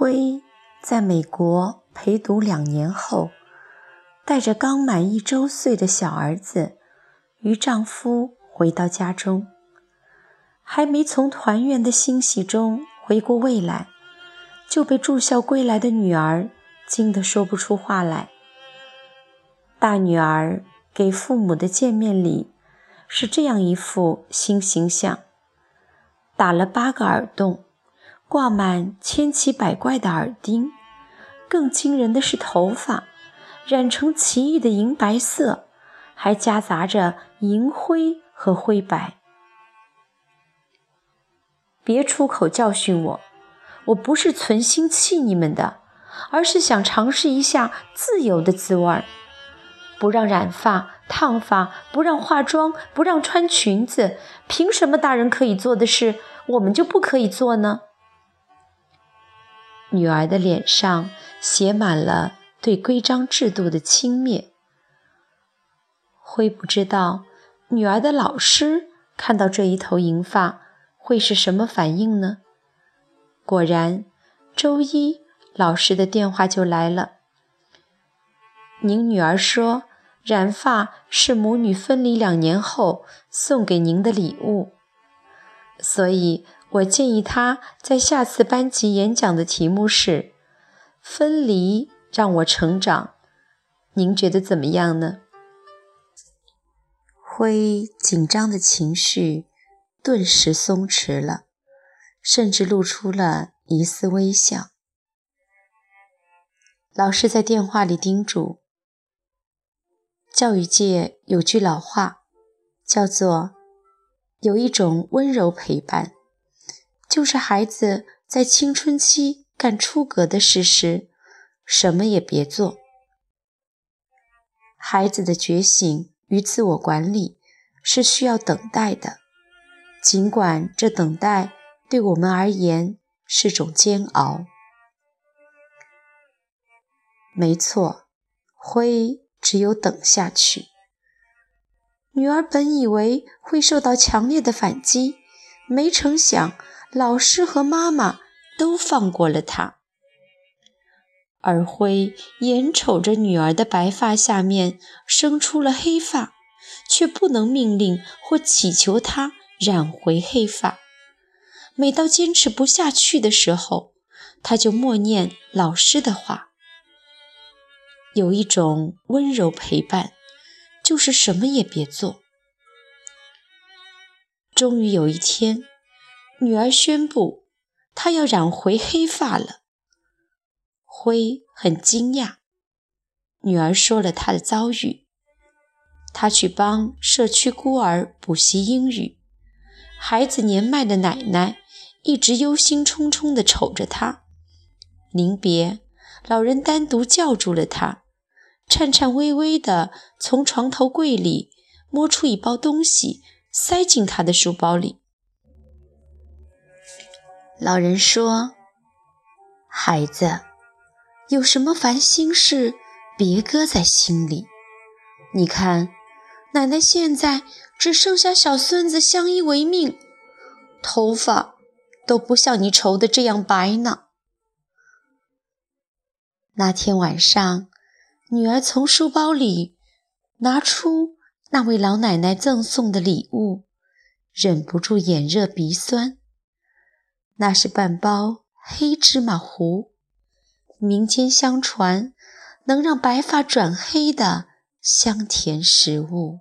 辉在美国陪读两年后，带着刚满一周岁的小儿子与丈夫回到家中，还没从团圆的欣喜中回过味来，就被住校归来的女儿惊得说不出话来。大女儿给父母的见面礼是这样一副新形象：打了八个耳洞。挂满千奇百怪的耳钉，更惊人的是头发染成奇异的银白色，还夹杂着银灰和灰白。别出口教训我，我不是存心气你们的，而是想尝试一下自由的滋味儿。不让染发、烫发，不让化妆，不让穿裙子，凭什么大人可以做的事，我们就不可以做呢？女儿的脸上写满了对规章制度的轻蔑。灰不知道女儿的老师看到这一头银发会是什么反应呢？果然，周一老师的电话就来了。您女儿说，染发是母女分离两年后送给您的礼物，所以。我建议他在下次班级演讲的题目是“分离让我成长”，您觉得怎么样呢？灰紧张的情绪顿时松弛了，甚至露出了一丝微笑。老师在电话里叮嘱：“教育界有句老话，叫做‘有一种温柔陪伴’。”就是孩子在青春期干出格的事时，什么也别做。孩子的觉醒与自我管理是需要等待的，尽管这等待对我们而言是种煎熬。没错，灰只有等下去。女儿本以为会受到强烈的反击，没成想。老师和妈妈都放过了他，而辉眼瞅着女儿的白发下面生出了黑发，却不能命令或祈求她染回黑发。每到坚持不下去的时候，他就默念老师的话。有一种温柔陪伴，就是什么也别做。终于有一天。女儿宣布，她要染回黑发了。灰很惊讶。女儿说了她的遭遇：她去帮社区孤儿补习英语，孩子年迈的奶奶一直忧心忡忡地瞅着她。临别，老人单独叫住了她，颤颤巍巍地从床头柜里摸出一包东西，塞进她的书包里。老人说：“孩子，有什么烦心事，别搁在心里。你看，奶奶现在只剩下小孙子相依为命，头发都不像你愁的这样白呢。”那天晚上，女儿从书包里拿出那位老奶奶赠送的礼物，忍不住眼热鼻酸。那是半包黑芝麻糊，民间相传能让白发转黑的香甜食物。